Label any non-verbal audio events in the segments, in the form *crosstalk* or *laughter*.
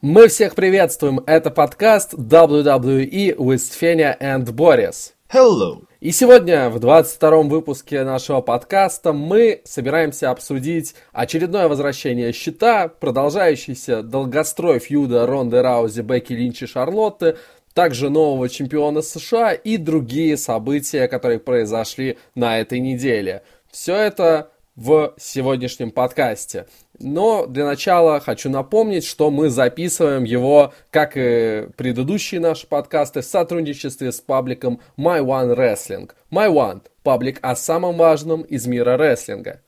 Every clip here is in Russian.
Мы всех приветствуем, это подкаст WWE with Феня and Boris. Hello! И сегодня, в 22-м выпуске нашего подкаста, мы собираемся обсудить очередное возвращение щита, продолжающийся долгострой фьюда Ронды Раузи, Бекки Линч и Шарлотты, также нового чемпиона США и другие события, которые произошли на этой неделе. Все это в сегодняшнем подкасте. Но для начала хочу напомнить, что мы записываем его, как и предыдущие наши подкасты, в сотрудничестве с пабликом My One Wrestling. My One – паблик о самом важном из мира рестлинга.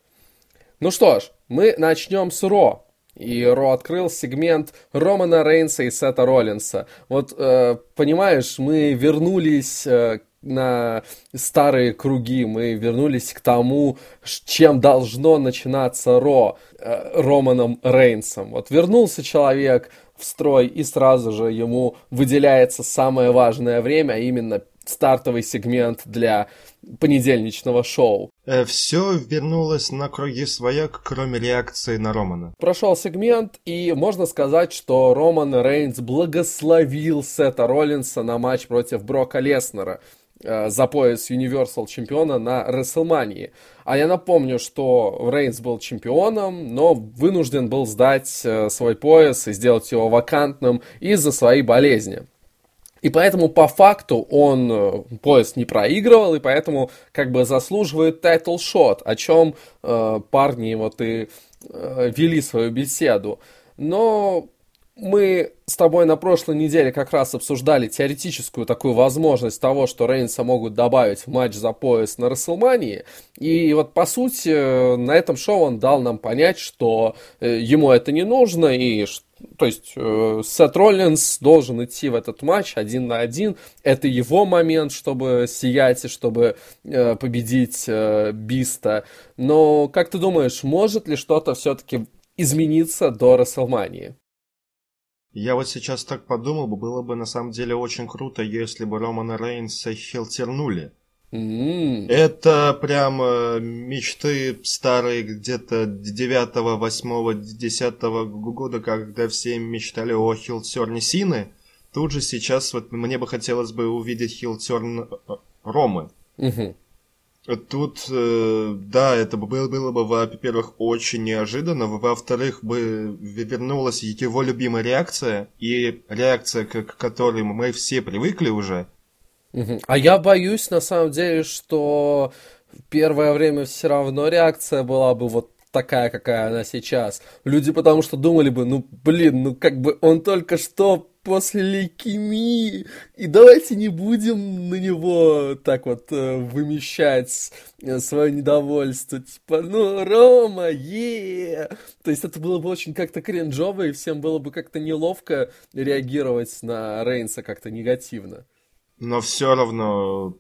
Ну что ж, мы начнем с Ро. И Ро открыл сегмент Романа Рейнса и Сета Роллинса. Вот, э, понимаешь, мы вернулись э, на старые круги, мы вернулись к тому, чем должно начинаться Ро, э, Романом Рейнсом. Вот вернулся человек в строй, и сразу же ему выделяется самое важное время, а именно стартовый сегмент для понедельничного шоу. Э, все вернулось на круги своя, кроме реакции на Романа. Прошел сегмент, и можно сказать, что Роман Рейнс благословил Сета Роллинса на матч против Брока Леснера. Э, за пояс Universal чемпиона на WrestleMania. А я напомню, что Рейнс был чемпионом, но вынужден был сдать э, свой пояс и сделать его вакантным из-за своей болезни. И поэтому по факту он э, пояс не проигрывал, и поэтому как бы заслуживает title shot, о чем э, парни вот и э, вели свою беседу. Но мы с тобой на прошлой неделе как раз обсуждали теоретическую такую возможность того, что Рейнса могут добавить в матч за пояс на Рестлмании. И вот, по сути, на этом шоу он дал нам понять, что э, ему это не нужно, и то есть э, Сет Роллинс должен идти в этот матч один на один. Это его момент, чтобы сиять и чтобы э, победить Биста. Но, как ты думаешь, может ли что-то все-таки измениться до Расселмании? Я вот сейчас так подумал, было бы на самом деле очень круто, если бы Романа Рейнса хилтернули. Mm. Это прям э, мечты старые где-то 9, 8, 10 года, когда все мечтали о хилтерне Сины. Тут же сейчас вот мне бы хотелось бы увидеть хилтерн э, Ромы. Mm-hmm. Тут, э, да, это было, было бы, во-первых, очень неожиданно, во-вторых, бы вернулась его любимая реакция, и реакция, к которой мы все привыкли уже. А я боюсь, на самом деле, что первое время все равно реакция была бы вот такая, какая она сейчас. Люди потому что думали бы, ну, блин, ну, как бы он только что после лейкемии, и давайте не будем на него так вот э, вымещать э, свое недовольство, типа, ну, Рома, е То есть это было бы очень как-то кринжово, и всем было бы как-то неловко реагировать на Рейнса как-то негативно. Но все равно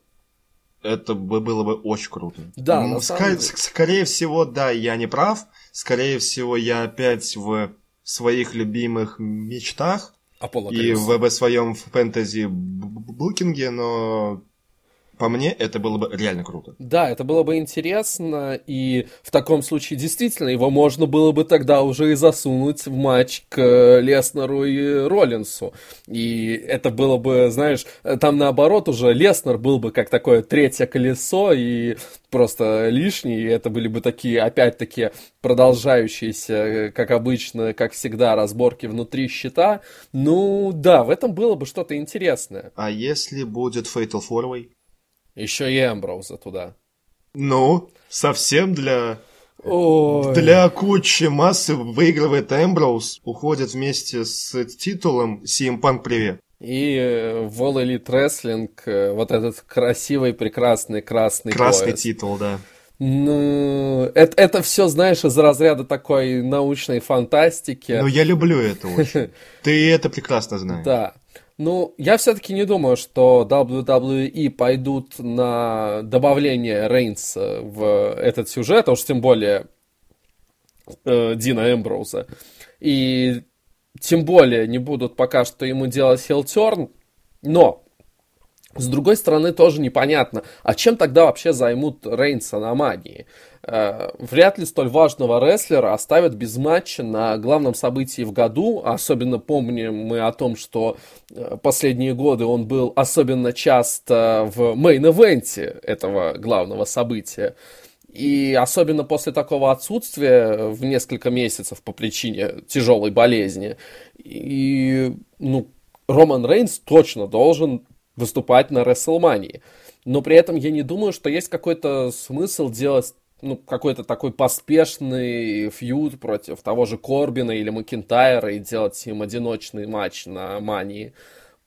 это бы было бы очень круто. Да, ну, ск- деле. Скорее всего, да, я не прав. Скорее всего, я опять в своих любимых мечтах Аполло и в, в своем фэнтези букинге, но по мне, это было бы реально круто. Да, это было бы интересно, и в таком случае действительно его можно было бы тогда уже и засунуть в матч к Леснеру и Роллинсу. И это было бы, знаешь, там наоборот уже Леснер был бы как такое третье колесо, и просто лишний, и это были бы такие, опять-таки, продолжающиеся, как обычно, как всегда, разборки внутри щита. Ну, да, в этом было бы что-то интересное. А если будет Fatal Four еще и Эмброуза туда. Ну, совсем для... Ой. Для кучи массы выигрывает Эмброуз, уходит вместе с титулом CM Punk привет. И э, в All Elite Wrestling э, вот этот красивый, прекрасный красный Красный пояс. титул, да. Ну, это, это все, знаешь, из разряда такой научной фантастики. Ну, я люблю это очень. *laughs* Ты это прекрасно знаешь. Да. Ну, я все-таки не думаю, что WWE пойдут на добавление Рейнса в этот сюжет, а уж тем более э, Дина Эмброуза. И тем более не будут пока что ему делать хилтерн. Но С другой стороны, тоже непонятно, а чем тогда вообще займут Рейнса на Мании? Э, вряд ли столь важного рестлера оставят без матча на главном событии в году. Особенно помним мы о том, что э, последние годы он был особенно часто в мейн-эвенте этого главного события. И особенно после такого отсутствия в несколько месяцев по причине тяжелой болезни. И, ну, Роман Рейнс точно должен выступать на Рестлмании. Но при этом я не думаю, что есть какой-то смысл делать ну, какой-то такой поспешный фьюд против того же Корбина или Макинтайра и делать им одиночный матч на Мании.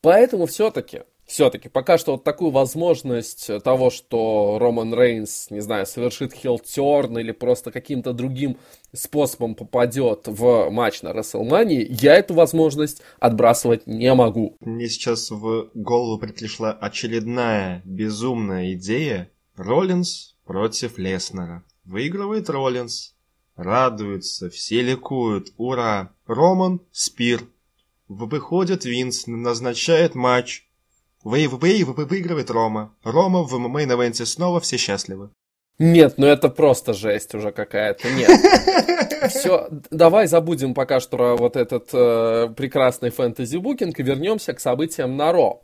Поэтому все-таки все-таки пока что вот такую возможность того, что Роман Рейнс, не знаю, совершит хилтерн или просто каким-то другим способом попадет в матч на Рестлмании, я эту возможность отбрасывать не могу. Мне сейчас в голову пришла очередная безумная идея. Роллинс против Леснера. Выигрывает Роллинс. Радуются, все ликуют. Ура! Роман, Spear. Выходит Винс, назначает матч. Вы, выигрывает Рома. Рома в мейн-эвенте снова все счастливы. Нет, ну это просто жесть уже какая-то. Нет. *laughs* Все, давай забудем пока что вот этот э, прекрасный фэнтези-букинг и вернемся к событиям на Ро.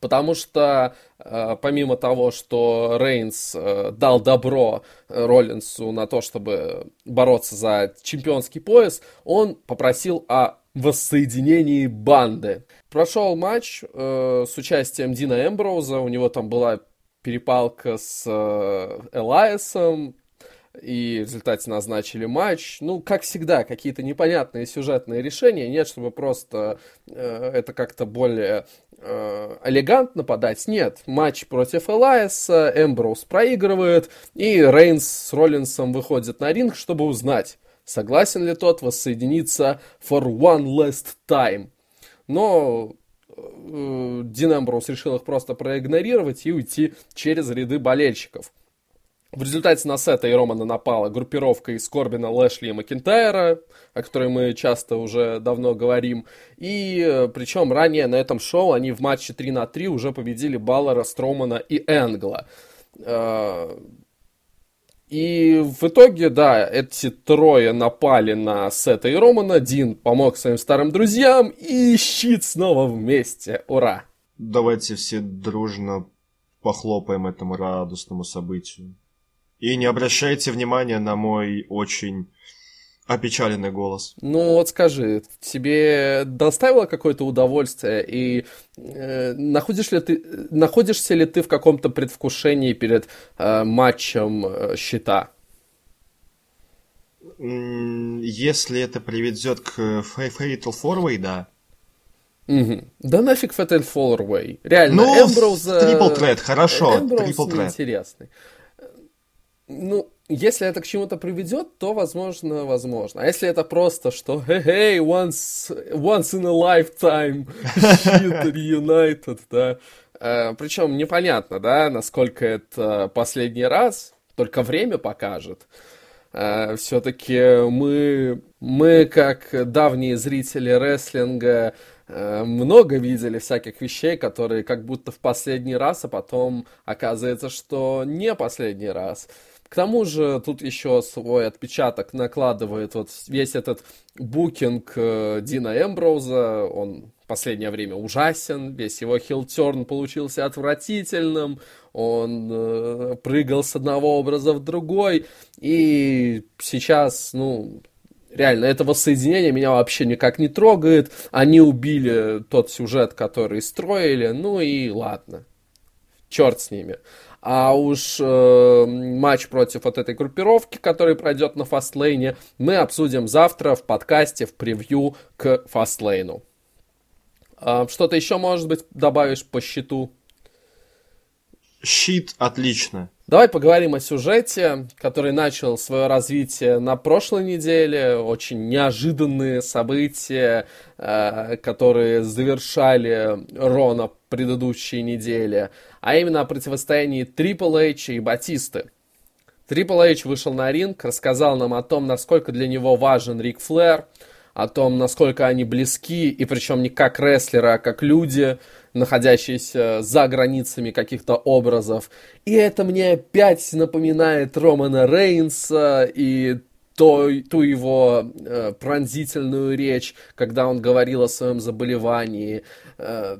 Потому что э, помимо того, что Рейнс э, дал добро Роллинсу на то, чтобы бороться за чемпионский пояс, он попросил о воссоединении банды. Прошел матч э, с участием Дина Эмброуза, у него там была перепалка с э, Элайсом, и в результате назначили матч. Ну, как всегда, какие-то непонятные сюжетные решения. Нет, чтобы просто э, это как-то более э, подать. Нет, матч против Элайса, Эмброуз проигрывает, и Рейнс с Роллинсом выходят на ринг, чтобы узнать, согласен ли тот воссоединиться for one last time. Но э, Дин Эмброуз решил их просто проигнорировать и уйти через ряды болельщиков. В результате на Сета и Романа напала группировка из Корбина, Лэшли и Макинтайра, о которой мы часто уже давно говорим. И э, причем ранее на этом шоу они в матче 3 на 3 уже победили Баллера, Стромана и Энгла. Э, и в итоге, да, эти трое напали на Сета и Романа. Дин помог своим старым друзьям, и щит снова вместе. Ура! Давайте все дружно похлопаем этому радостному событию. И не обращайте внимания на мой очень опечаленный голос. Ну вот скажи, тебе доставило какое-то удовольствие и э, находишь ли ты, находишься ли ты в каком-то предвкушении перед э, матчем э, счета? Если это приведет к Fatal Four да. Угу. Да нафиг Fatal Four Реально, ну, Эмброуза... Трипл тред, хорошо, тред. интересный. Ну, если это к чему-то приведет, то возможно, возможно. А если это просто, что hey, hey once, once in a lifetime, shit reunited, да. Э, причем непонятно, да, насколько это последний раз, только время покажет. Э, все-таки мы, мы, как давние зрители рестлинга, э, много видели всяких вещей, которые как будто в последний раз, а потом оказывается, что не последний раз. К тому же тут еще свой отпечаток накладывает вот весь этот букинг э, Дина Эмброуза. Он в последнее время ужасен, весь его хилтерн получился отвратительным, он э, прыгал с одного образа в другой, и сейчас, ну, реально, это воссоединение меня вообще никак не трогает. Они убили тот сюжет, который строили, ну и ладно. Черт с ними. А уж э, матч против вот этой группировки, который пройдет на фастлейне, мы обсудим завтра в подкасте, в превью к фастлейну. Э, что-то еще, может быть, добавишь по счету? Щит отлично. Давай поговорим о сюжете, который начал свое развитие на прошлой неделе. Очень неожиданные события, э, которые завершали Рона предыдущей неделе. А именно о противостоянии Triple H и Батисты. Triple H вышел на ринг, рассказал нам о том, насколько для него важен Рик Флэр, о том, насколько они близки, и причем не как рестлеры, а как люди, находящиеся за границами каких-то образов. И это мне опять напоминает Романа Рейнса и ту его э, пронзительную речь, когда он говорил о своем заболевании. Э,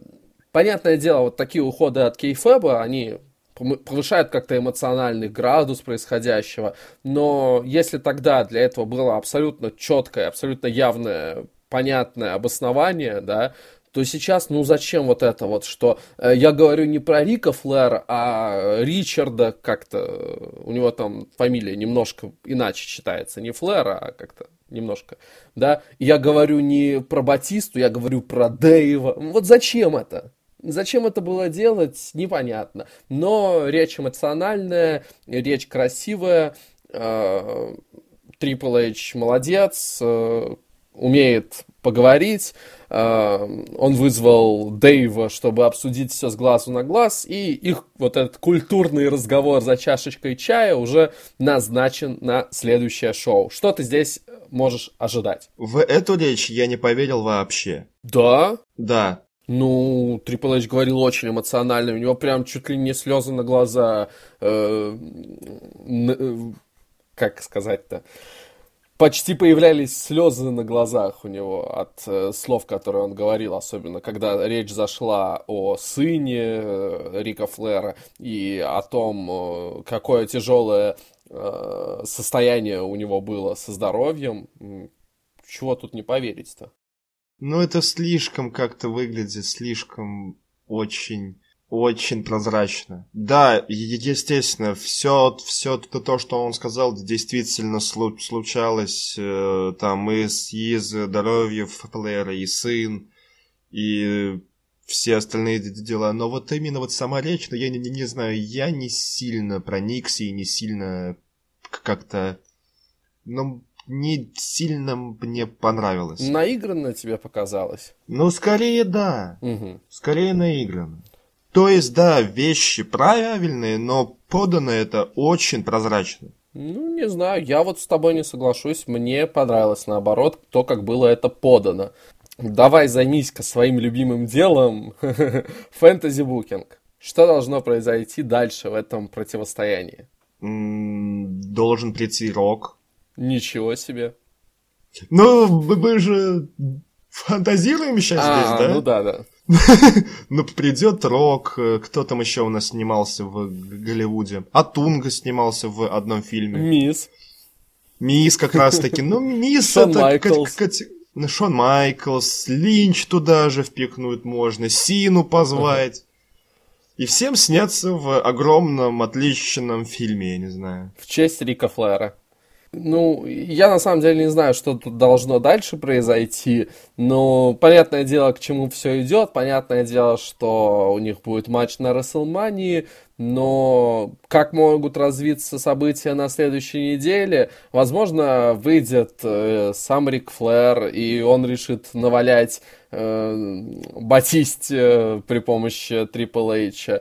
понятное дело, вот такие уходы от Кейфеба, они повышают как-то эмоциональный градус происходящего, но если тогда для этого было абсолютно четкое, абсолютно явное, понятное обоснование, да, то сейчас, ну зачем вот это вот, что э, я говорю не про Рика Флэр, а Ричарда как-то, э, у него там фамилия немножко иначе читается, не Флэра, а как-то немножко, да, я говорю не про Батисту, я говорю про Дэйва, вот зачем это? Зачем это было делать, непонятно. Но речь эмоциональная, речь красивая. Э, Triple H молодец, э, умеет поговорить. Э, он вызвал Дэйва, чтобы обсудить все с глазу на глаз, и их вот этот культурный разговор за чашечкой чая уже назначен на следующее шоу. Что ты здесь можешь ожидать? В эту речь я не поверил вообще. Да? Да. Ну, Трипл Эйч говорил очень эмоционально, у него прям чуть ли не слезы на глаза, э, э, как сказать-то, почти появлялись слезы на глазах у него от э, слов, которые он говорил, особенно когда речь зашла о сыне э, Рика Флера и о том, э, какое тяжелое э, состояние у него было со здоровьем. Чего тут не поверить-то? Ну, это слишком как-то выглядит, слишком очень очень прозрачно. Да, естественно, все, все то, что он сказал, действительно случалось. Э, там и, и здоровье Флэра, и сын, и все остальные дела. Но вот именно вот сама речь, ну, я не, не знаю, я не сильно проникся и не сильно как-то... Ну, не сильно мне понравилось. Наигранно тебе показалось? Ну, скорее да. Угу. Скорее наигранно. То есть, да, вещи правильные, но подано это очень прозрачно. Ну, не знаю, я вот с тобой не соглашусь. Мне понравилось, наоборот, то, как было это подано. Давай займись-ка своим любимым делом, *laughs* фэнтези-букинг. Что должно произойти дальше в этом противостоянии? Должен прийти Рок, Ничего себе. Ну, мы, же фантазируем сейчас а, здесь, да? Ну да, да. *laughs* ну, придет Рок, кто там еще у нас снимался в Голливуде? Атунга снимался в одном фильме. Мисс. Мисс как раз-таки. Ну, Мисс это... Ну, Шон Майклс, Линч туда же впихнуть можно, Сину позвать. И всем сняться в огромном, отличном фильме, я не знаю. В честь Рика Флэра. Ну, я на самом деле не знаю, что тут должно дальше произойти, но понятное дело, к чему все идет, понятное дело, что у них будет матч на Расселмании, но как могут развиться события на следующей неделе? Возможно, выйдет э, сам Рик Флэр, и он решит навалять Батисте э, при помощи Triple H.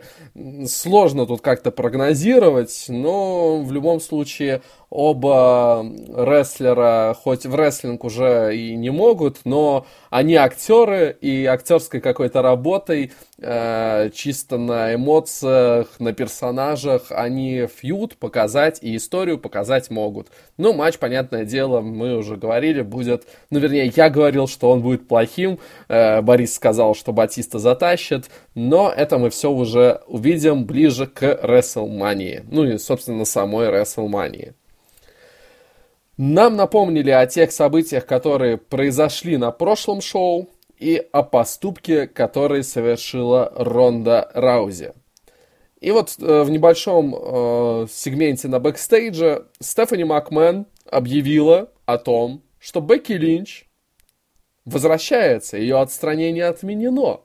Сложно тут как-то прогнозировать, но в любом случае оба рестлера, хоть в рестлинг уже и не могут, но они актеры, и актерской какой-то работой, э, чисто на эмоциях, на персонажах, они фьюд показать и историю показать могут. Ну, матч, понятное дело, мы уже говорили, будет, ну, вернее, я говорил, что он будет плохим, э, Борис сказал, что Батиста затащит, но это мы все уже увидим ближе к WrestleMania, ну и, собственно, самой WrestleMania. Нам напомнили о тех событиях, которые произошли на прошлом шоу, и о поступке, который совершила Ронда Раузи. И вот э, в небольшом э, сегменте на бэкстейдже Стефани Макмен объявила о том, что Бекки Линч возвращается, ее отстранение отменено.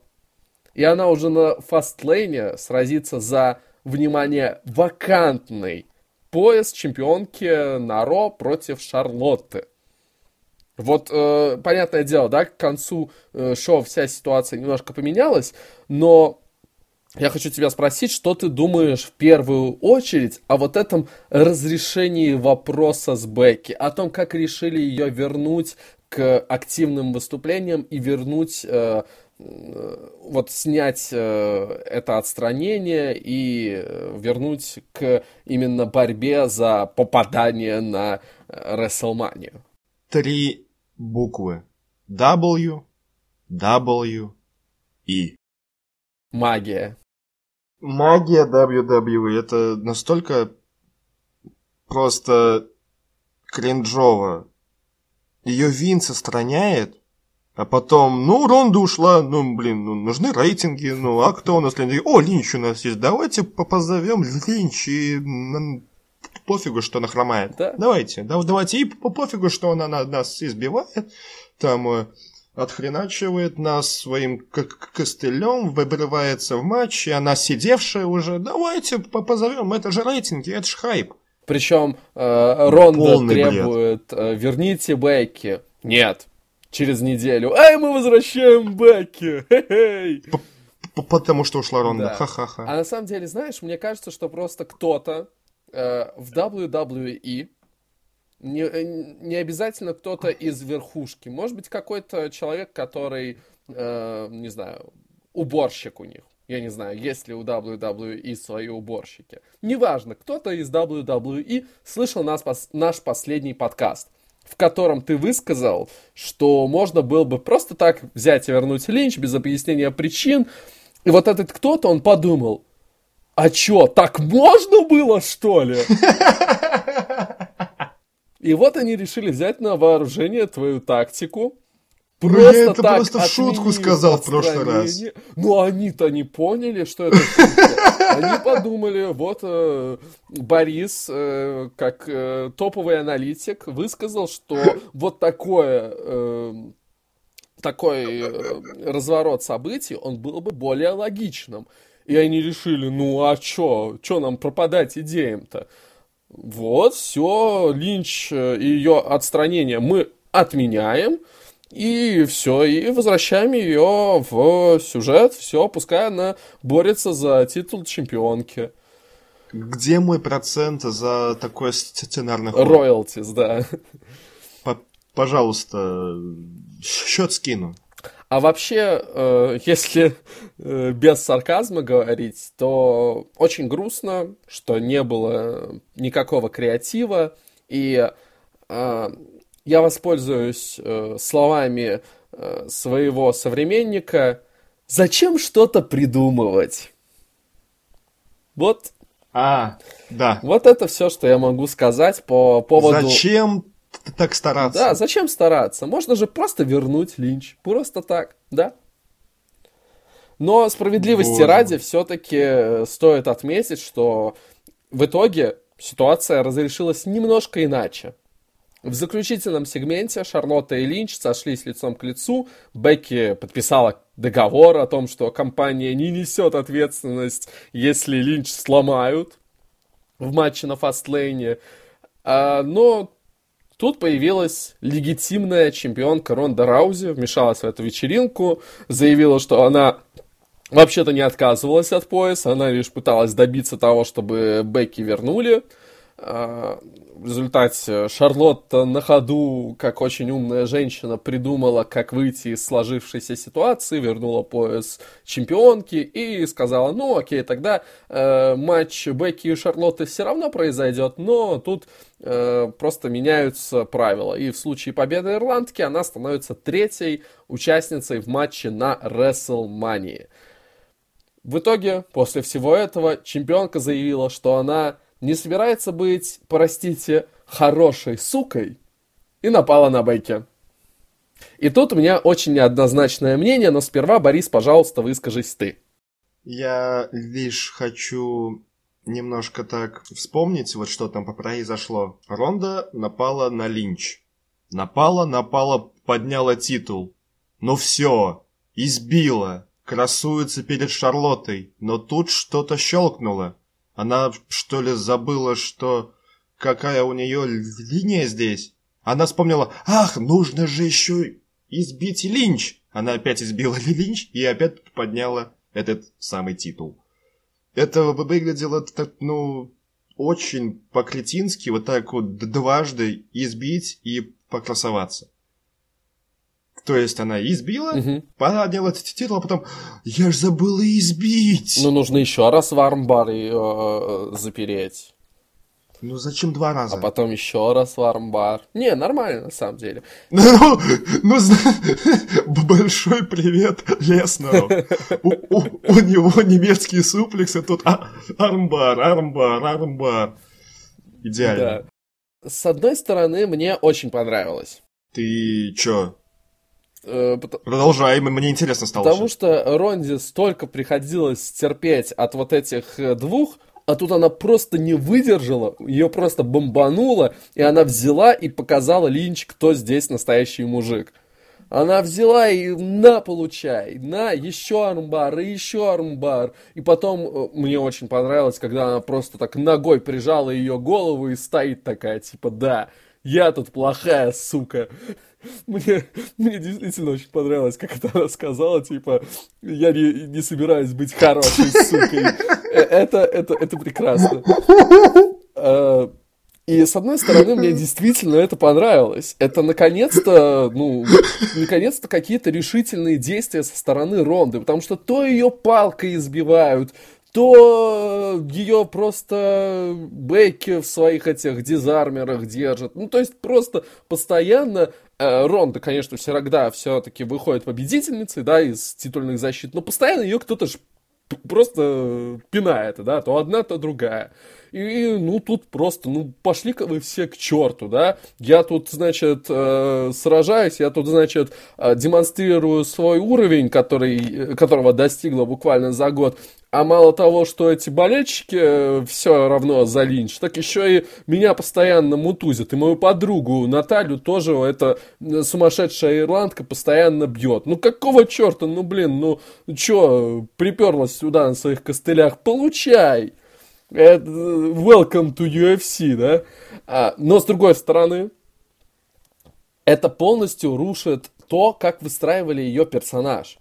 И она уже на фастлейне сразится за, внимание, вакантный пояс чемпионки на Ро против Шарлотты. Вот, э, понятное дело, да, к концу э, шоу вся ситуация немножко поменялась, но я хочу тебя спросить, что ты думаешь в первую очередь о вот этом разрешении вопроса с Бекки, о том, как решили ее вернуть, к активным выступлениям и вернуть э, вот снять э, это отстранение и э, вернуть к именно борьбе за попадание на WrestleMania. Три буквы. W, W, E. Магия. Магия WWE. Это настолько просто кринжово. Ее Винс отстраняет, а потом, ну, Ронда ушла, ну, блин, ну, нужны рейтинги, ну, а кто у нас Линч? О, Линч у нас есть, давайте позовем Линч и пофигу, что она хромает. Да. Давайте, да, давайте, и по пофигу, что она нас избивает, там, э, отхреначивает нас своим костылем, выбивается в матч, и она сидевшая уже, давайте позовем, это же рейтинги, это же хайп. Причем э, Ронда Полный требует, э, верните Бекки. Нет. Через неделю. Эй, мы возвращаем Бекки. Хе-хей. Потому что ушла Ронда. Да. Ха-ха-ха. А на самом деле, знаешь, мне кажется, что просто кто-то э, в WWE не, э, не обязательно кто-то из верхушки. Может быть, какой-то человек, который, э, не знаю, уборщик у них. Я не знаю, есть ли у WWE свои уборщики. Неважно, кто-то из WWE слышал нас, наш последний подкаст, в котором ты высказал, что можно было бы просто так взять и вернуть Линч без объяснения причин. И вот этот кто-то, он подумал, а чё, так можно было, что ли? *laughs* И вот они решили взять на вооружение твою тактику, Просто я это так просто в шутку сказал в прошлый раз. Ну, они-то не поняли, что это шутка. Они подумали, вот э, Борис, э, как э, топовый аналитик, высказал, что вот такое... Э, такой э, разворот событий, он был бы более логичным. И они решили, ну а чё, чё нам пропадать идеям-то? Вот, все, Линч и ее отстранение мы отменяем, и все, и возвращаем ее в сюжет, все, пускай она борется за титул чемпионки. Где мой процент за такой сценарный ход? Роялтис, да. Пожалуйста, счет скину. А вообще, э, если э, без сарказма говорить, то очень грустно, что не было никакого креатива, и э, я воспользуюсь э, словами э, своего современника. Зачем что-то придумывать? Вот. А, да. Вот это все, что я могу сказать по поводу... Зачем так стараться? Да, зачем стараться? Можно же просто вернуть Линч. Просто так, да? Но справедливости Боже. ради все-таки э, стоит отметить, что в итоге ситуация разрешилась немножко иначе. В заключительном сегменте Шарлотта и Линч сошлись лицом к лицу. Бекки подписала договор о том, что компания не несет ответственность, если Линч сломают в матче на фастлейне. А, но тут появилась легитимная чемпионка Ронда Раузи, вмешалась в эту вечеринку, заявила, что она вообще-то не отказывалась от пояса, она лишь пыталась добиться того, чтобы Бекки вернули. В результате Шарлотта на ходу, как очень умная женщина, придумала, как выйти из сложившейся ситуации, вернула пояс чемпионки и сказала, ну окей, тогда э, матч Бекки и Шарлотты все равно произойдет, но тут э, просто меняются правила. И в случае победы ирландки она становится третьей участницей в матче на WrestleMania. В итоге, после всего этого, чемпионка заявила, что она не собирается быть, простите, хорошей сукой и напала на Бейке. И тут у меня очень неоднозначное мнение, но сперва, Борис, пожалуйста, выскажись ты. Я лишь хочу немножко так вспомнить, вот что там произошло. Ронда напала на Линч. Напала, напала, подняла титул. Ну все, избила, красуется перед Шарлоттой, но тут что-то щелкнуло. Она, что ли, забыла, что... Какая у нее линия здесь? Она вспомнила, ах, нужно же еще избить Линч. Она опять избила *laughs* Линч и опять подняла этот самый титул. Это выглядело так, ну, очень по-кретински, вот так вот дважды избить и покрасоваться. То есть она избила, угу. подняла титул, а потом я ж забыла избить. Ну, нужно еще раз в армбар ее э, запереть. Ну зачем два раза? А потом еще раз в армбар. Не, нормально на самом деле. *laughs* Ну, ну *laughs* большой привет Леснеру. У, него немецкие суплексы, тут а, армбар, армбар, армбар. Идеально. С одной стороны, мне очень понравилось. Ты чё? Э, Продолжай, мне интересно стало. Потому что Ронди столько приходилось терпеть от вот этих э, двух, а тут она просто не выдержала, ее просто бомбануло, и она взяла и показала Линч, кто здесь настоящий мужик. Она взяла и на, получай, на, еще армбар, и еще армбар. И потом э, мне очень понравилось, когда она просто так ногой прижала ее голову и стоит такая, типа, да, я тут плохая сука. Мне, мне действительно очень понравилось, как это она сказала, типа, я не, не собираюсь быть хорошей сукой. Э, это, это, это прекрасно. Э, и с одной стороны, мне действительно это понравилось. Это наконец-то, ну, наконец-то какие-то решительные действия со стороны Ронды, потому что то ее палкой избивают, то ее просто Бекки в своих этих дизармерах держат. Ну, то есть просто постоянно Ронда, конечно, всегда все-таки выходит победительницей, да, из титульных защит, но постоянно ее кто-то ж просто пинает, да, то одна, то другая. И, ну, тут просто, ну, пошли-ка вы все к черту, да. Я тут, значит, э, сражаюсь, я тут, значит, э, демонстрирую свой уровень, который, которого достигла буквально за год. А мало того, что эти болельщики э, все равно за линч, так еще и меня постоянно мутузят. И мою подругу Наталью тоже эта э, сумасшедшая ирландка постоянно бьет. Ну какого черта, ну блин, ну что, приперлась сюда на своих костылях, получай! Это, welcome to UFC, да? А, но с другой стороны, это полностью рушит то, как выстраивали ее персонаж.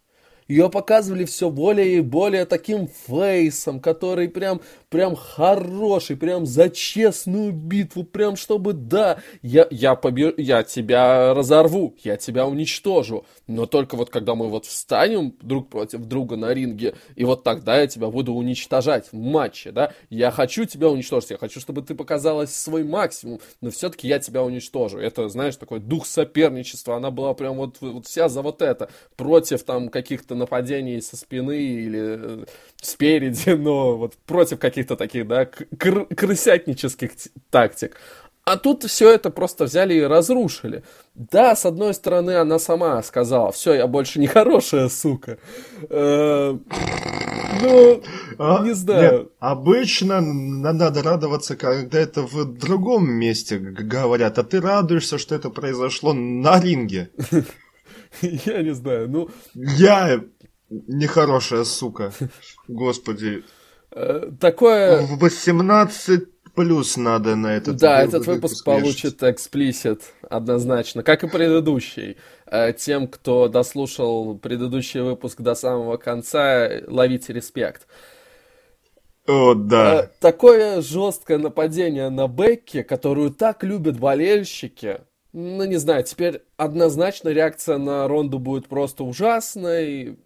Ее показывали все более и более таким фейсом, который прям, прям хороший, прям за честную битву, прям чтобы, да, я, я, побе... я тебя разорву, я тебя уничтожу. Но только вот когда мы вот встанем друг против друга на ринге, и вот тогда я тебя буду уничтожать в матче, да, я хочу тебя уничтожить, я хочу, чтобы ты показалась свой максимум, но все-таки я тебя уничтожу. Это, знаешь, такой дух соперничества, она была прям вот, вот вся за вот это, против там каких-то нападений со спины или э, спереди, *laughs* но вот против каких-то таких, да, кр- крысятнических тактик. А тут все это просто взяли и разрушили. Да, с одной стороны, она сама сказала, все, я больше не хорошая сука. Э, ну, а, не знаю. Нет, обычно надо радоваться, когда это в другом месте говорят, а ты радуешься, что это произошло на ринге. *laughs* Я не знаю, ну... Я нехорошая сука. Господи. Э, такое... 18 плюс надо на этот Да, этот выпуск, получит эксплисит однозначно, как и предыдущий. Э, тем, кто дослушал предыдущий выпуск до самого конца, ловите респект. О, да. Э, такое жесткое нападение на Бекки, которую так любят болельщики, ну, не знаю, теперь однозначно реакция на Ронду будет просто ужасной.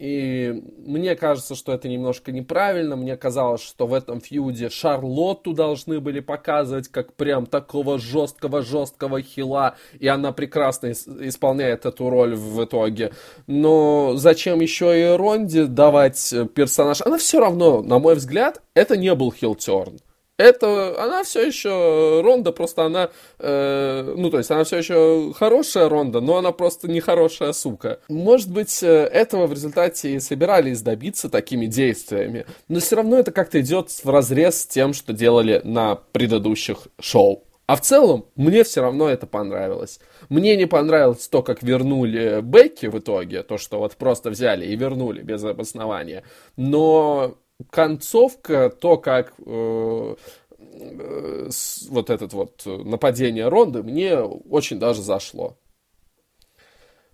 И мне кажется, что это немножко неправильно. Мне казалось, что в этом фьюде Шарлотту должны были показывать как прям такого жесткого-жесткого хила. И она прекрасно исполняет эту роль в итоге. Но зачем еще и Ронде давать персонаж? Она все равно, на мой взгляд, это не был хил-терн это она все еще Ронда, просто она, э, ну то есть она все еще хорошая Ронда, но она просто не хорошая сука. Может быть, э, этого в результате и собирались добиться такими действиями, но все равно это как-то идет в разрез с тем, что делали на предыдущих шоу. А в целом, мне все равно это понравилось. Мне не понравилось то, как вернули Бекки в итоге, то, что вот просто взяли и вернули без обоснования. Но концовка, то, как э, э, вот этот вот нападение Ронды, мне очень даже зашло.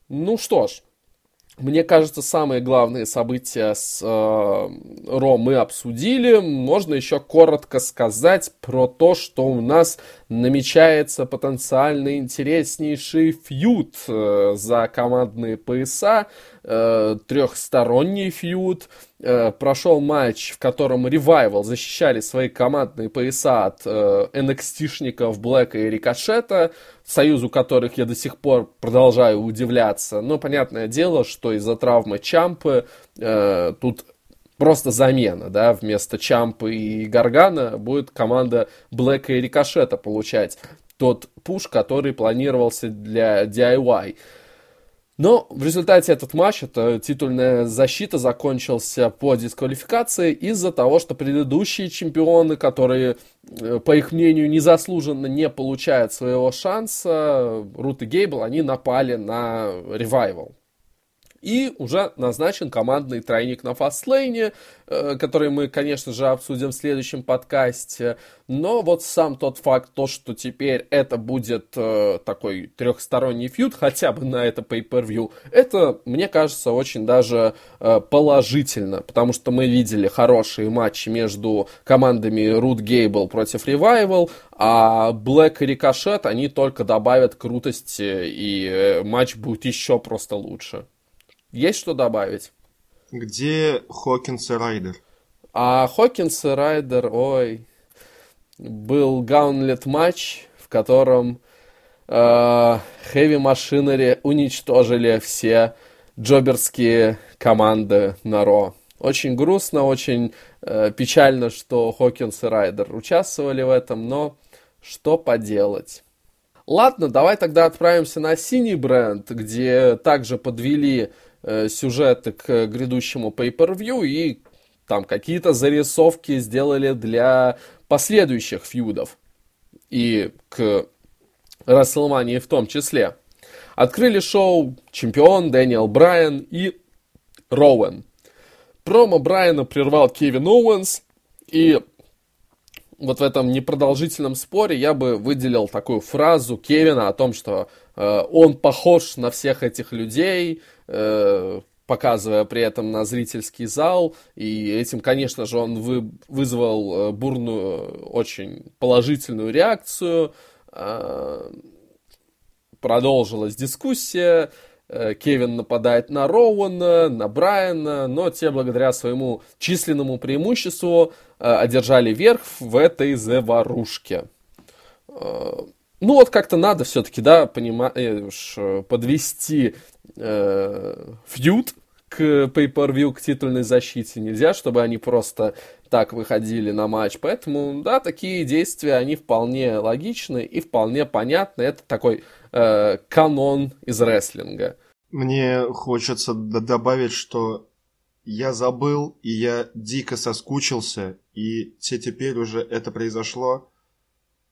Ну что ж, мне кажется, самые главные события с э, Ро мы обсудили. Можно еще коротко сказать про то, что у нас намечается потенциально интереснейший фьюд э, за командные пояса, э, трехсторонний фьюд. Э, прошел матч, в котором Ревайвал защищали свои командные пояса от э, NXT-шников Блэка и Рикошета, союзу которых я до сих пор продолжаю удивляться. Но понятное дело, что из-за травмы Чампы э, тут просто замена, да, вместо Чампы и Гаргана будет команда Блэка и Рикошета получать тот пуш, который планировался для DIY. Но в результате этот матч, эта титульная защита закончился по дисквалификации из-за того, что предыдущие чемпионы, которые, э, по их мнению, незаслуженно не получают своего шанса, Рут и Гейбл, они напали на ревайвал. И уже назначен командный тройник на фастлейне, э, который мы, конечно же, обсудим в следующем подкасте. Но вот сам тот факт, то, что теперь это будет э, такой трехсторонний фьюд, хотя бы на это pay-per-view, это, мне кажется, очень даже э, положительно, потому что мы видели хорошие матчи между командами Рут Гейбл против Ревайвал, а Блэк и Рикошет, они только добавят крутости, и матч будет еще просто лучше. Есть что добавить? Где Хокинс и Райдер? А Хокинс и Райдер, ой, был гаунлет матч, в котором Хэви Машинери уничтожили все джоберские команды на Ро. Очень грустно, очень э, печально, что Хокинс и Райдер участвовали в этом, но что поделать. Ладно, давай тогда отправимся на синий бренд, где также подвели э, сюжеты к грядущему pay-per-view и там какие-то зарисовки сделали для последующих фьюдов и к Расселмании в том числе. Открыли шоу чемпион Дэниел Брайан и Роуэн. Промо Брайана прервал Кевин Оуэнс, и вот в этом непродолжительном споре я бы выделил такую фразу Кевина о том, что э, он похож на всех этих людей, Э, показывая при этом на зрительский зал. И этим, конечно же, он вы, вызвал э, бурную, очень положительную реакцию. Э, продолжилась дискуссия. Кевин нападает на Роуана, на Брайана, но те благодаря своему численному преимуществу одержали верх в этой заварушке. Ну вот как-то надо все-таки, да, понимаешь, подвести э, фьюд к pay-per-view, к титульной защите. Нельзя, чтобы они просто так выходили на матч. Поэтому, да, такие действия, они вполне логичны и вполне понятны. Это такой э, канон из рестлинга. Мне хочется добавить, что я забыл, и я дико соскучился, и все теперь уже это произошло.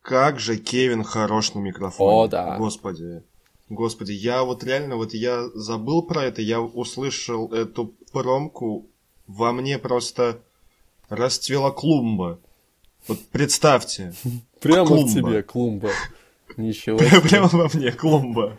Как же Кевин хорош на микрофоне. О, да. Господи. Господи, я вот реально, вот я забыл про это, я услышал эту промку, во мне просто расцвела клумба. Вот представьте. *laughs* Прямо клумба. в тебе клумба. *laughs* Ничего себе. Прямо *laughs* во мне клумба.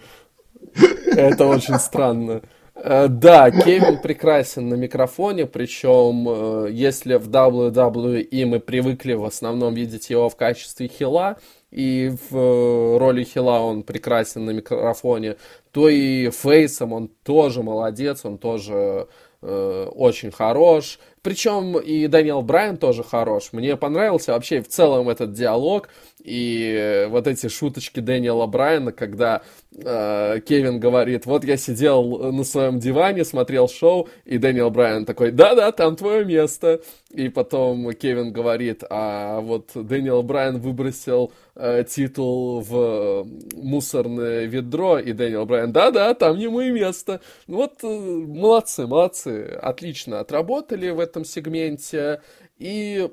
Это очень странно. Э, да, Кевин прекрасен на микрофоне, причем э, если в WWE мы привыкли в основном видеть его в качестве хила, и в э, роли хила он прекрасен на микрофоне, то и фейсом он тоже молодец, он тоже э, очень хорош. Причем и Дэниел Брайан тоже хорош. Мне понравился вообще в целом этот диалог и вот эти шуточки Дэниела Брайана, когда э, Кевин говорит, вот я сидел на своем диване, смотрел шоу, и Дэниел Брайан такой, да-да, там твое место. И потом Кевин говорит, а вот Дэниел Брайан выбросил э, титул в мусорное ведро, и Дэниел Брайан, да-да, там ему и место. Вот э, молодцы, молодцы, отлично отработали в этом сегменте. И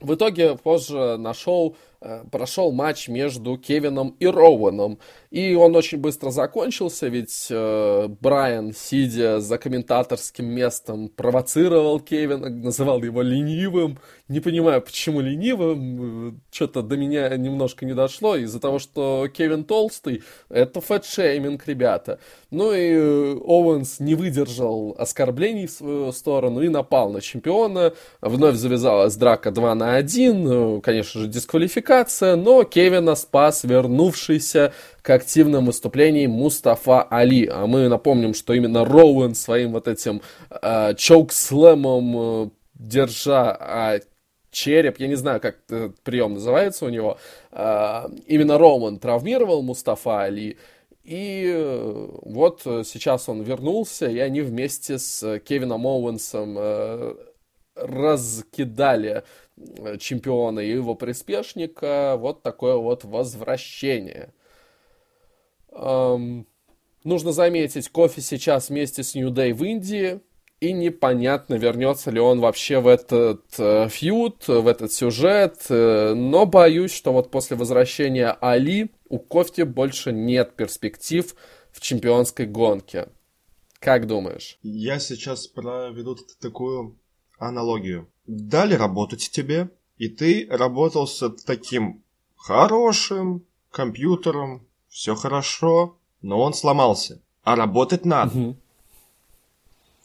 в итоге позже на шоу Э, прошел матч между Кевином и Роуэном. И он очень быстро закончился, ведь э, Брайан, сидя за комментаторским местом, провоцировал Кевина, называл его ленивым. Не понимаю, почему ленивым. Что-то до меня немножко не дошло. Из-за того, что Кевин толстый, это фэтшейминг, ребята. Ну и э, Оуэнс не выдержал оскорблений в свою сторону и напал на чемпиона. Вновь завязалась драка 2 на 1. Э, конечно же, дисквалификация, дисквалификация, но Кевина спас вернувшийся к активным выступлениям Мустафа Али. А мы напомним, что именно Роуэн своим вот этим э, чоук-слэмом, э, держа э, череп, я не знаю, как этот прием называется у него, э, именно Роуэн травмировал Мустафа Али. И э, вот сейчас он вернулся, и они вместе с Кевином Оуэнсом э, раскидали э, чемпиона и его приспешника. Вот такое вот возвращение. Эм, нужно заметить, Кофи сейчас вместе с New Day в Индии. И непонятно, вернется ли он вообще в этот э, фьюд, в этот сюжет. Э, но боюсь, что вот после возвращения Али у Кофти больше нет перспектив в чемпионской гонке. Как думаешь? Я сейчас проведу такую аналогию. Дали работать тебе, и ты работал с таким хорошим компьютером, все хорошо, но он сломался. А работать надо. Угу.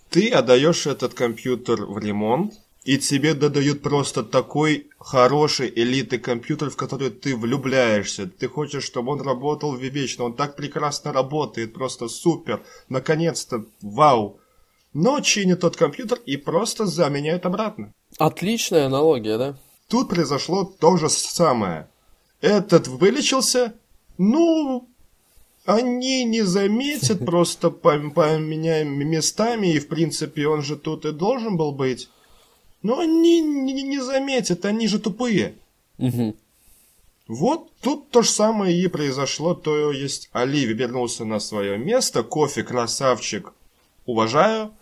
Ты отдаешь этот компьютер в ремонт, и тебе додают просто такой хороший элитный компьютер, в который ты влюбляешься. Ты хочешь, чтобы он работал вечно. Он так прекрасно работает, просто супер. Наконец-то, вау но чинит тот компьютер и просто заменяет обратно. Отличная аналогия, да? Тут произошло то же самое. Этот вылечился, ну, они не заметят, *laughs* просто поменяем местами, и в принципе он же тут и должен был быть. Но они не, не заметят, они же тупые. Угу. Вот тут то же самое и произошло, то есть Али вернулся на свое место, кофе красавчик, уважаю,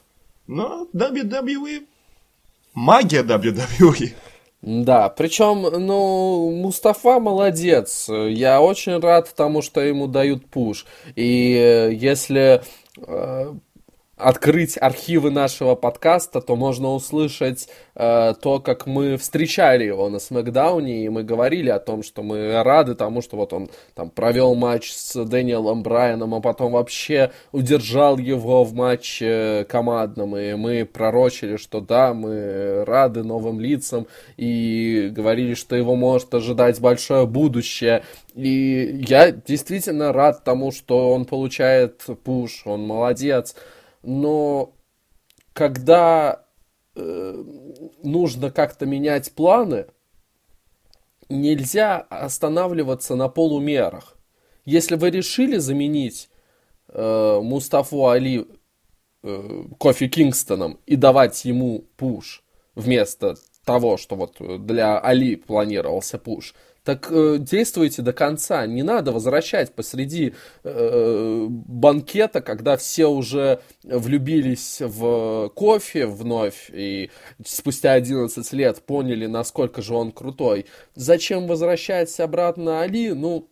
но WWE... Магия WWE. Да, причем, ну, Мустафа молодец. Я очень рад тому, что ему дают пуш. И э, если э, открыть архивы нашего подкаста, то можно услышать э, то, как мы встречали его на Смакдауне, и мы говорили о том, что мы рады тому, что вот он там провел матч с Дэниелом Брайаном, а потом вообще удержал его в матче командном, и мы пророчили, что да, мы рады новым лицам, и говорили, что его может ожидать большое будущее, и я действительно рад тому, что он получает пуш, он молодец, но когда э, нужно как-то менять планы, нельзя останавливаться на полумерах. Если вы решили заменить э, Мустафу Али э, Кофи Кингстоном и давать ему пуш вместо того, что вот для Али планировался пуш, так э, действуйте до конца. Не надо возвращать посреди э, банкета, когда все уже влюбились в кофе вновь и спустя 11 лет поняли, насколько же он крутой. Зачем возвращать обратно Али? Ну,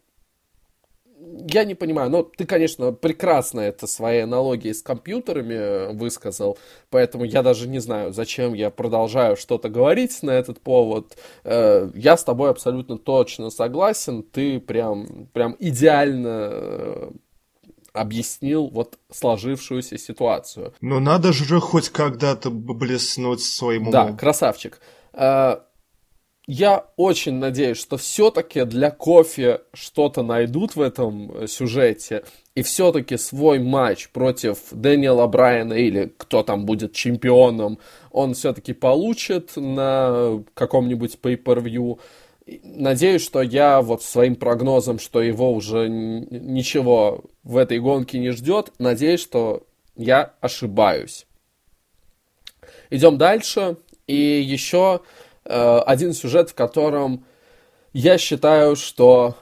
я не понимаю, но ты, конечно, прекрасно это своей аналогией с компьютерами высказал, поэтому я даже не знаю, зачем я продолжаю что-то говорить на этот повод. Э, я с тобой абсолютно точно согласен, ты прям, прям идеально э, объяснил вот сложившуюся ситуацию. Но надо же хоть когда-то блеснуть своему. Да, красавчик. Я очень надеюсь, что все-таки для кофе что-то найдут в этом э, сюжете. И все-таки свой матч против Дэниела Брайана или кто там будет чемпионом, он все-таки получит на каком-нибудь pay-per-view. Надеюсь, что я вот своим прогнозом, что его уже ничего в этой гонке не ждет, надеюсь, что я ошибаюсь. Идем дальше. И еще Э, один сюжет, в котором я считаю, что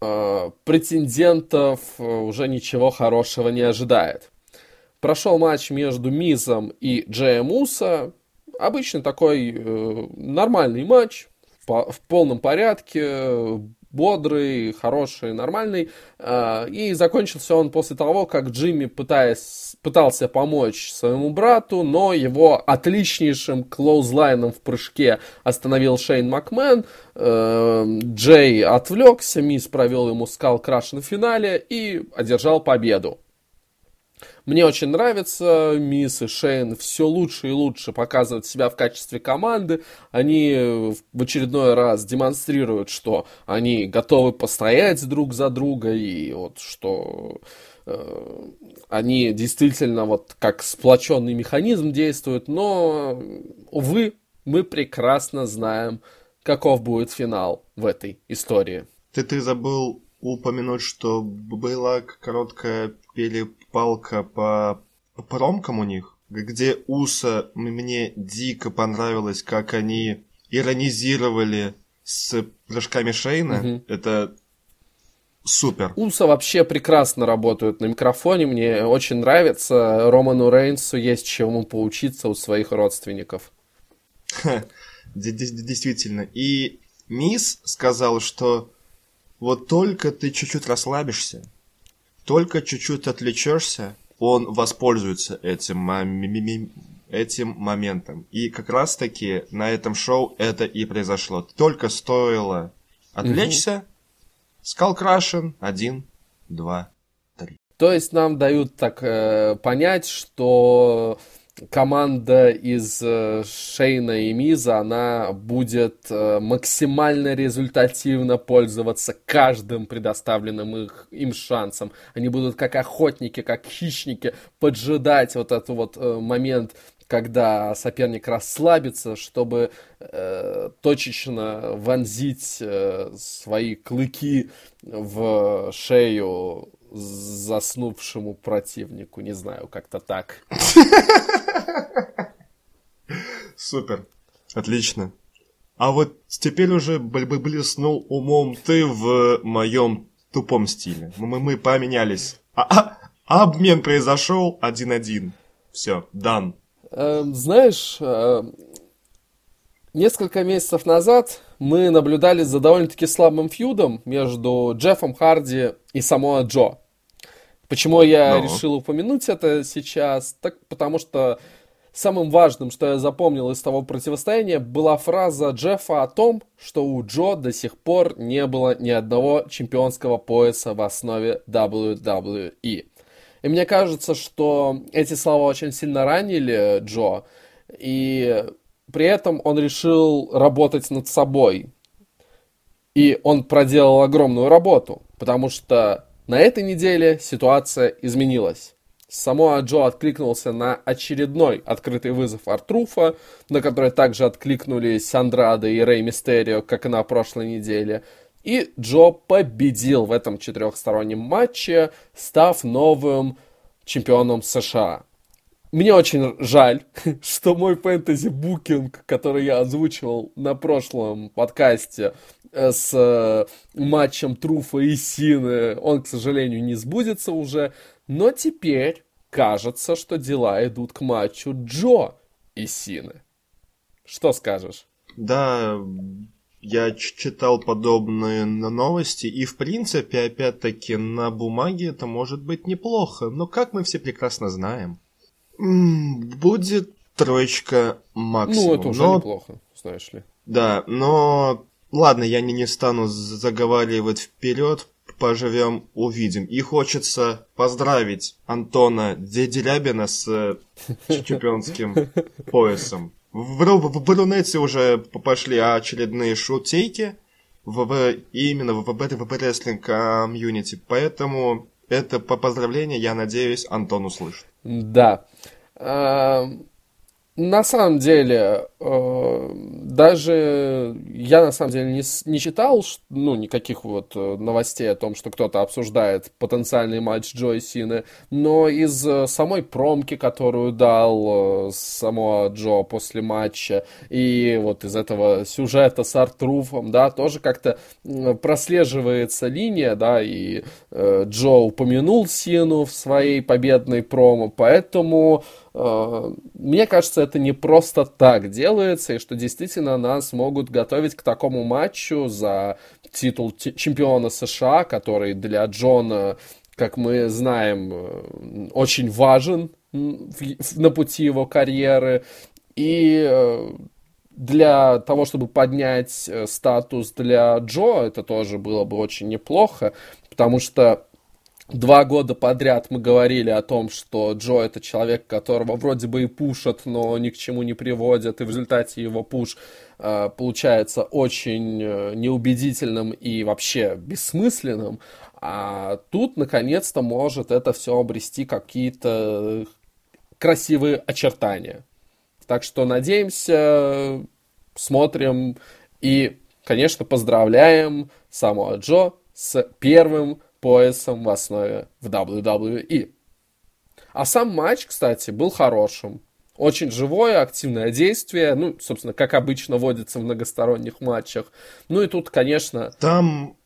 э, претендентов э, уже ничего хорошего не ожидает. Прошел матч между Мизом и Джеем Уса. Обычный такой э, нормальный матч, по, в полном порядке бодрый, хороший, нормальный. А, и закончился он после того, как Джимми пытаясь, пытался помочь своему брату, но его отличнейшим клоузлайном в прыжке остановил Шейн Макмен. А, Джей отвлекся, Мисс провел ему скал краш на финале и одержал победу. Мне очень нравится Мисс и Шейн все лучше и лучше показывают себя в качестве команды. Они в очередной раз демонстрируют, что они готовы постоять друг за друга и вот что э, они действительно вот как сплоченный механизм действуют, но, увы, мы прекрасно знаем, каков будет финал в этой истории. Ты, ты забыл упомянуть, что была короткая перепалка по, промкам у них, где Уса мне дико понравилось, как они иронизировали с прыжками Шейна. Угу. Это супер. Уса вообще прекрасно работают на микрофоне. Мне очень нравится. Роману Рейнсу есть чему поучиться у своих родственников. Действительно. И Мисс сказал, что вот только ты чуть-чуть расслабишься, только чуть-чуть отвлечешься, он воспользуется этим, этим моментом. И как раз-таки на этом шоу это и произошло. Только стоило отвлечься. Скал Крашен, один, два, три. То есть нам дают так э, понять, что команда из э, Шейна и Миза, она будет э, максимально результативно пользоваться каждым предоставленным их, им шансом. Они будут как охотники, как хищники поджидать вот этот вот э, момент, когда соперник расслабится, чтобы э, точечно вонзить э, свои клыки в шею заснувшему противнику. Не знаю, как-то так. Супер. Отлично. А вот теперь уже блеснул умом ты в моем тупом стиле. Мы, мы поменялись. А, а, обмен произошел один-один. Все, дан. Э, знаешь, э, несколько месяцев назад мы наблюдали за довольно-таки слабым фьюдом между Джеффом Харди и Самоа Джо. Почему я Но. решил упомянуть это сейчас? Так потому что самым важным, что я запомнил из того противостояния, была фраза Джеффа о том, что у Джо до сих пор не было ни одного чемпионского пояса в основе WWE. И мне кажется, что эти слова очень сильно ранили Джо, и при этом он решил работать над собой. И он проделал огромную работу, потому что на этой неделе ситуация изменилась. Самоа Джо откликнулся на очередной открытый вызов Артруфа, на который также откликнулись Андрада и Рэй Мистерио, как и на прошлой неделе. И Джо победил в этом четырехстороннем матче, став новым чемпионом США. Мне очень жаль, *laughs* что мой фэнтези-букинг, который я озвучивал на прошлом подкасте, Э, с э, матчем Труфа и Сины, он, к сожалению, не сбудется уже. Но теперь кажется, что дела идут к матчу Джо и Сины. Что скажешь? Да, я читал подобные новости, и в принципе, опять-таки, на бумаге это может быть неплохо, но как мы все прекрасно знаем, будет троечка максимум. Ну, это уже но... неплохо, знаешь ли. Да, но Ладно, я не, не стану заговаривать вперед, поживем, увидим. И хочется поздравить Антона Деделябина с э, *laughs* чемпионским поясом. В, в, в Брунете уже пошли очередные шутейки в, в, именно в, в, в, в рестлинг комьюнити. Поэтому это по поздравление, я надеюсь, Антон услышит. Да. На самом деле, даже я на самом деле не, не читал, ну, никаких вот э, новостей о том, что кто-то обсуждает потенциальный матч Джо и Сины, но из э, самой промки, которую дал э, само Джо после матча, и вот из этого сюжета с Артруфом, да, тоже как-то прослеживается линия, да, и э, Джо упомянул Сину в своей победной промо, поэтому Э, мне кажется, это не просто так делается, и что действительно нас могут готовить к такому матчу за титул чемпиона США, который для Джона, как мы знаем, э, очень важен на пути его карьеры. И э, для того, чтобы поднять статус для Джо, это тоже было бы очень неплохо, потому что Два года подряд мы говорили о том, что Джо это человек, которого вроде бы и пушат, но ни к чему не приводят, и в результате его пуш э, получается очень э, неубедительным и вообще бессмысленным. А тут, наконец-то, может это все обрести какие-то красивые очертания. Так что надеемся, смотрим и, конечно, поздравляем самого Джо с первым поясом в основе в WWE. А сам матч, кстати, был хорошим. Очень живое, активное действие. Ну, собственно, как обычно водится в многосторонних матчах. Ну и тут, конечно... Там,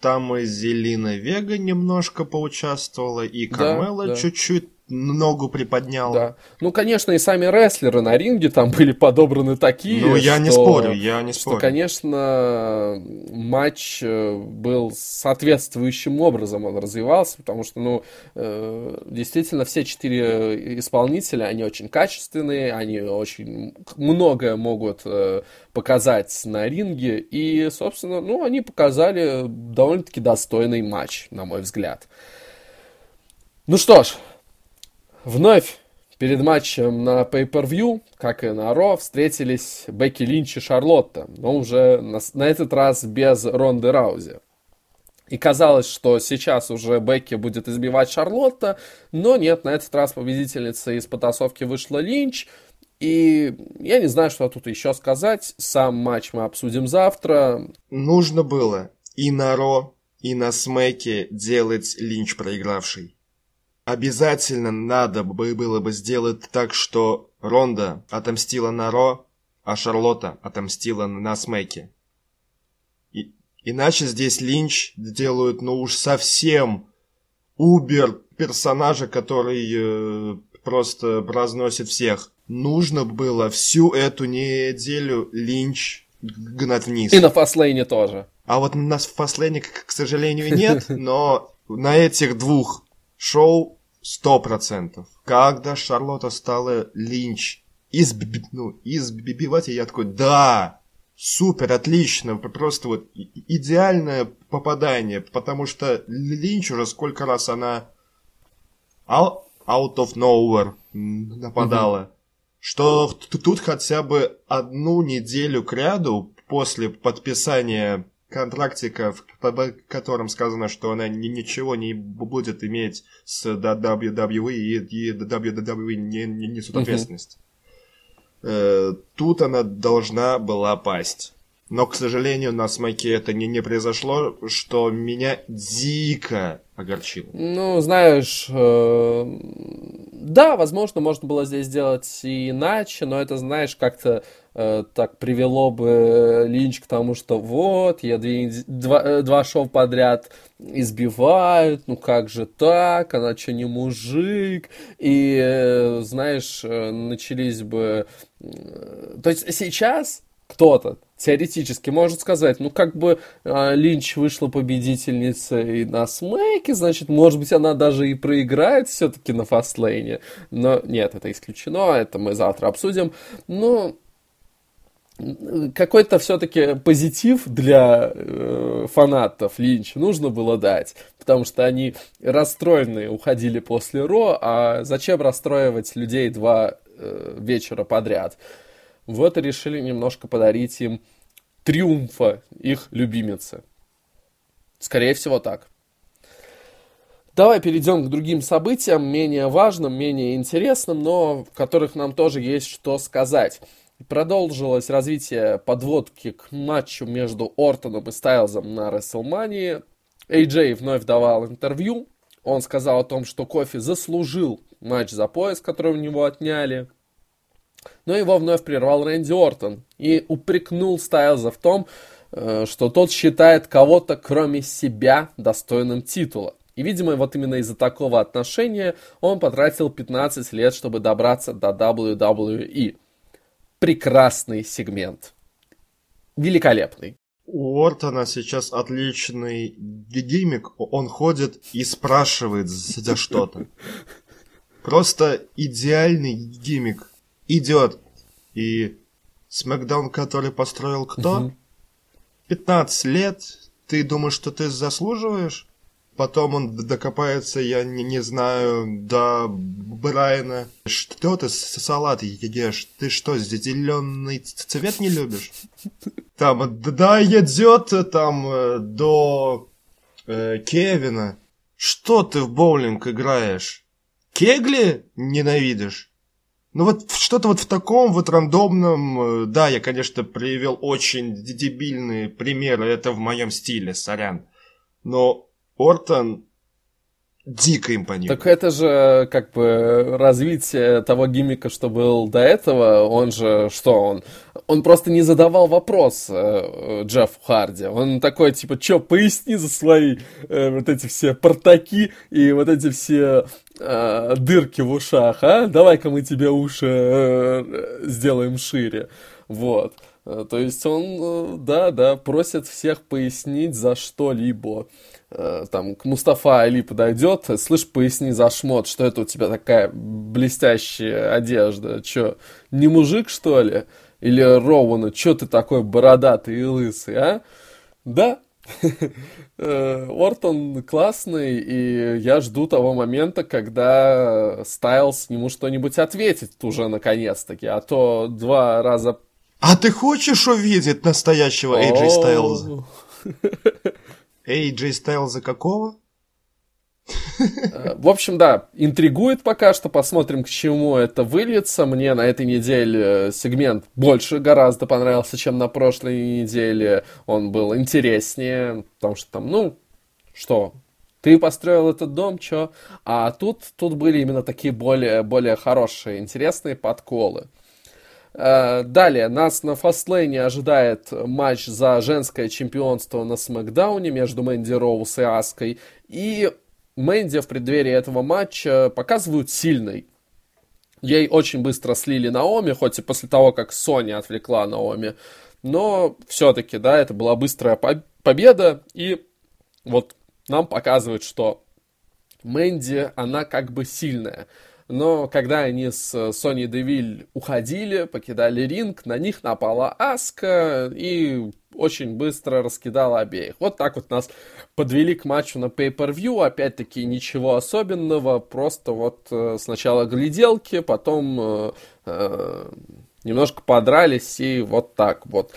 там и Зелина Вега немножко поучаствовала, и Кармела да, да. чуть-чуть ногу приподнял. Да. Ну, конечно, и сами рестлеры на ринге там были подобраны такие. Ну, я что, не спорю, я не спорю. Что, конечно, матч э, был соответствующим образом он развивался, потому что, ну, э, действительно, все четыре исполнителя, они очень качественные, они очень многое могут э, показать на ринге, и, собственно, ну, они показали довольно-таки достойный матч, на мой взгляд. Ну что ж, Вновь перед матчем на Pay-Per-View, как и на Ро, встретились Бекки Линч и Шарлотта, но уже на, на этот раз без Ронды Раузи. И казалось, что сейчас уже Бекки будет избивать Шарлотта, но нет, на этот раз победительницей из потасовки вышла Линч. И я не знаю, что тут еще сказать. Сам матч мы обсудим завтра. Нужно было и на Ро, и на Смеке делать Линч проигравший. Обязательно надо было бы сделать так, что Ронда отомстила на Ро, а Шарлотта отомстила на Смеке. И, иначе здесь Линч делают, ну уж совсем убер персонажа, который э, просто разносит всех. Нужно было всю эту неделю Линч гнать вниз. И на фастлейне тоже. А вот на фастлейне, к, к сожалению, нет, *laughs* но на этих двух шоу сто процентов. Когда Шарлотта стала Линч изб... ну, избивать, я такой, да, супер, отлично, просто вот идеальное попадание, потому что Линч уже сколько раз она out of nowhere нападала, что тут хотя бы одну неделю к ряду после подписания контрактика, в котором сказано, что она ни, ничего не будет иметь с WWE и, WWE не, не несут ответственность. Uh-huh. Тут она должна была пасть. Но, к сожалению, на смоке это не, не произошло, что меня дико огорчило. Ну, знаешь, э, да, возможно, можно было здесь сделать и иначе, но это, знаешь, как-то э, так привело бы Линч к тому, что вот, я две, два, э, два шоу подряд избивают, ну как же так, она что, не мужик? И, э, знаешь, э, начались бы... Э, то есть сейчас кто-то теоретически может сказать, ну как бы э, Линч вышла победительницей на Смеке, значит, может быть, она даже и проиграет все-таки на Фастлейне. Но нет, это исключено, это мы завтра обсудим. Но какой-то все-таки позитив для э, фанатов Линч нужно было дать, потому что они расстроенные уходили после Ро, а зачем расстраивать людей два э, вечера подряд? Вот и решили немножко подарить им триумфа их любимицы. Скорее всего так. Давай перейдем к другим событиям, менее важным, менее интересным, но в которых нам тоже есть что сказать. Продолжилось развитие подводки к матчу между Ортоном и Стайлзом на Рестлмании. AJ вновь давал интервью. Он сказал о том, что Кофи заслужил матч за пояс, который у него отняли. Но его вновь прервал Рэнди Ортон и упрекнул Стайлза в том, э, что тот считает кого-то, кроме себя, достойным титула. И, видимо, вот именно из-за такого отношения он потратил 15 лет, чтобы добраться до WWE. Прекрасный сегмент. Великолепный. У Ортона сейчас отличный гиммик. Он ходит и спрашивает за что-то. Просто идеальный гиммик идет. И Смакдаун, который построил кто? Угу. 15 лет. Ты думаешь, что ты заслуживаешь? Потом он докопается, я не, не знаю, до Брайана. Что ты салат ешь? Ты что, зеленый цвет не любишь? Там, да, идет там э, до э, Кевина. Что ты в боулинг играешь? Кегли ненавидишь? Ну вот что-то вот в таком вот рандомном... Э, да, я, конечно, проявил очень дебильные примеры, это в моем стиле, сорян. Но Ортон дико импонирует. Так это же как бы развитие того гиммика, что был до этого. Он же, что он? Он просто не задавал вопрос э, Джеффу Харди. Он такой, типа, чё, поясни за свои э, вот эти все портаки и вот эти все э, дырки в ушах, а? Давай-ка мы тебе уши э, сделаем шире. Вот. Э, то есть он, э, да, да, просит всех пояснить за что-либо. Э, там к Мустафа Али подойдет, слышь, поясни за шмот, что это у тебя такая блестящая одежда, что, не мужик, что ли? Или Роуана, что ты такой бородатый и лысый, а? Да, *laughs* Ортон классный, и я жду того момента, когда Стайлс ему что-нибудь ответит уже наконец-таки, а то два раза а ты хочешь увидеть настоящего AJ Стайлза? AJ Стайлза какого? Э, в общем, да, интригует пока что, посмотрим, к чему это выльется. Мне на этой неделе сегмент больше гораздо понравился, чем на прошлой неделе. Он был интереснее, потому что там, ну, что, ты построил этот дом, чё? А тут, тут были именно такие более, более хорошие, интересные подколы. Э, далее, нас на фастлейне ожидает матч за женское чемпионство на Смакдауне между Мэнди Роуз и Аской. И Мэнди в преддверии этого матча показывают сильной. Ей очень быстро слили Наоми, хоть и после того, как Соня отвлекла Наоми. Но все-таки, да, это была быстрая победа. И вот нам показывают, что Мэнди, она как бы сильная но когда они с Сони Девиль уходили, покидали ринг, на них напала Аска и очень быстро раскидала обеих. Вот так вот нас подвели к матчу на Pay-Per-View. Опять-таки ничего особенного, просто вот э, сначала гляделки, потом э, э, немножко подрались и вот так вот.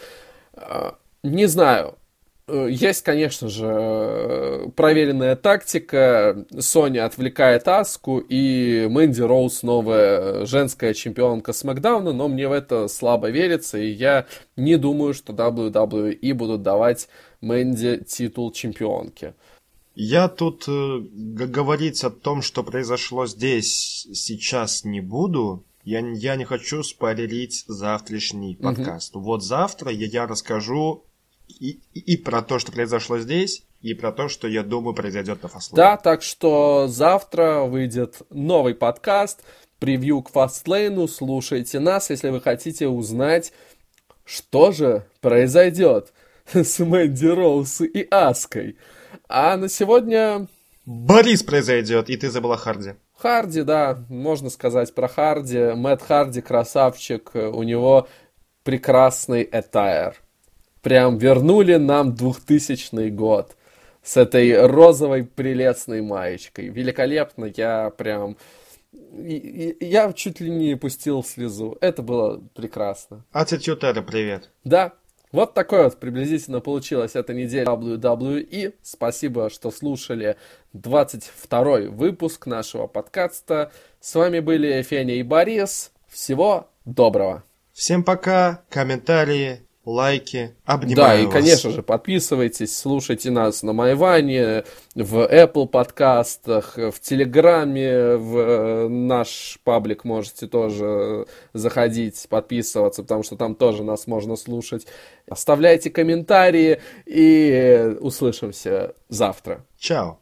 Э, не знаю, Э, есть, конечно же, э, проверенная тактика. Соня отвлекает Аску, и Мэнди Роуз новая женская чемпионка Смакдауна, но мне в это слабо верится, и я не думаю, что WWE будут давать Мэнди титул чемпионки. Я тут э, говорить о том, что произошло здесь, сейчас не буду. Я, я не хочу спойлерить завтрашний подкаст. Mm-hmm. Вот завтра я, я расскажу и, и про то, что произошло здесь, и про то, что, я думаю, произойдет на Fastlane. Да, так что завтра выйдет новый подкаст, превью к Fastlane. Слушайте нас, если вы хотите узнать, что же произойдет с Мэнди Роуз и Аской. А на сегодня... Борис произойдет, и ты забыла Харди. Харди, да, можно сказать про Харди. Мэтт Харди красавчик, у него прекрасный этайр прям вернули нам 2000 год с этой розовой прелестной маечкой. Великолепно, я прям... Я чуть ли не пустил слезу. Это было прекрасно. Era, привет. Да, вот такой вот приблизительно получилась эта неделя WWE. Спасибо, что слушали 22 выпуск нашего подкаста. С вами были Феня и Борис. Всего доброго. Всем пока, комментарии, лайки. Обнимаю Да, и, вас. конечно же, подписывайтесь, слушайте нас на Майване, в Apple подкастах, в Телеграме, в э, наш паблик можете тоже заходить, подписываться, потому что там тоже нас можно слушать. Оставляйте комментарии и услышимся завтра. Чао.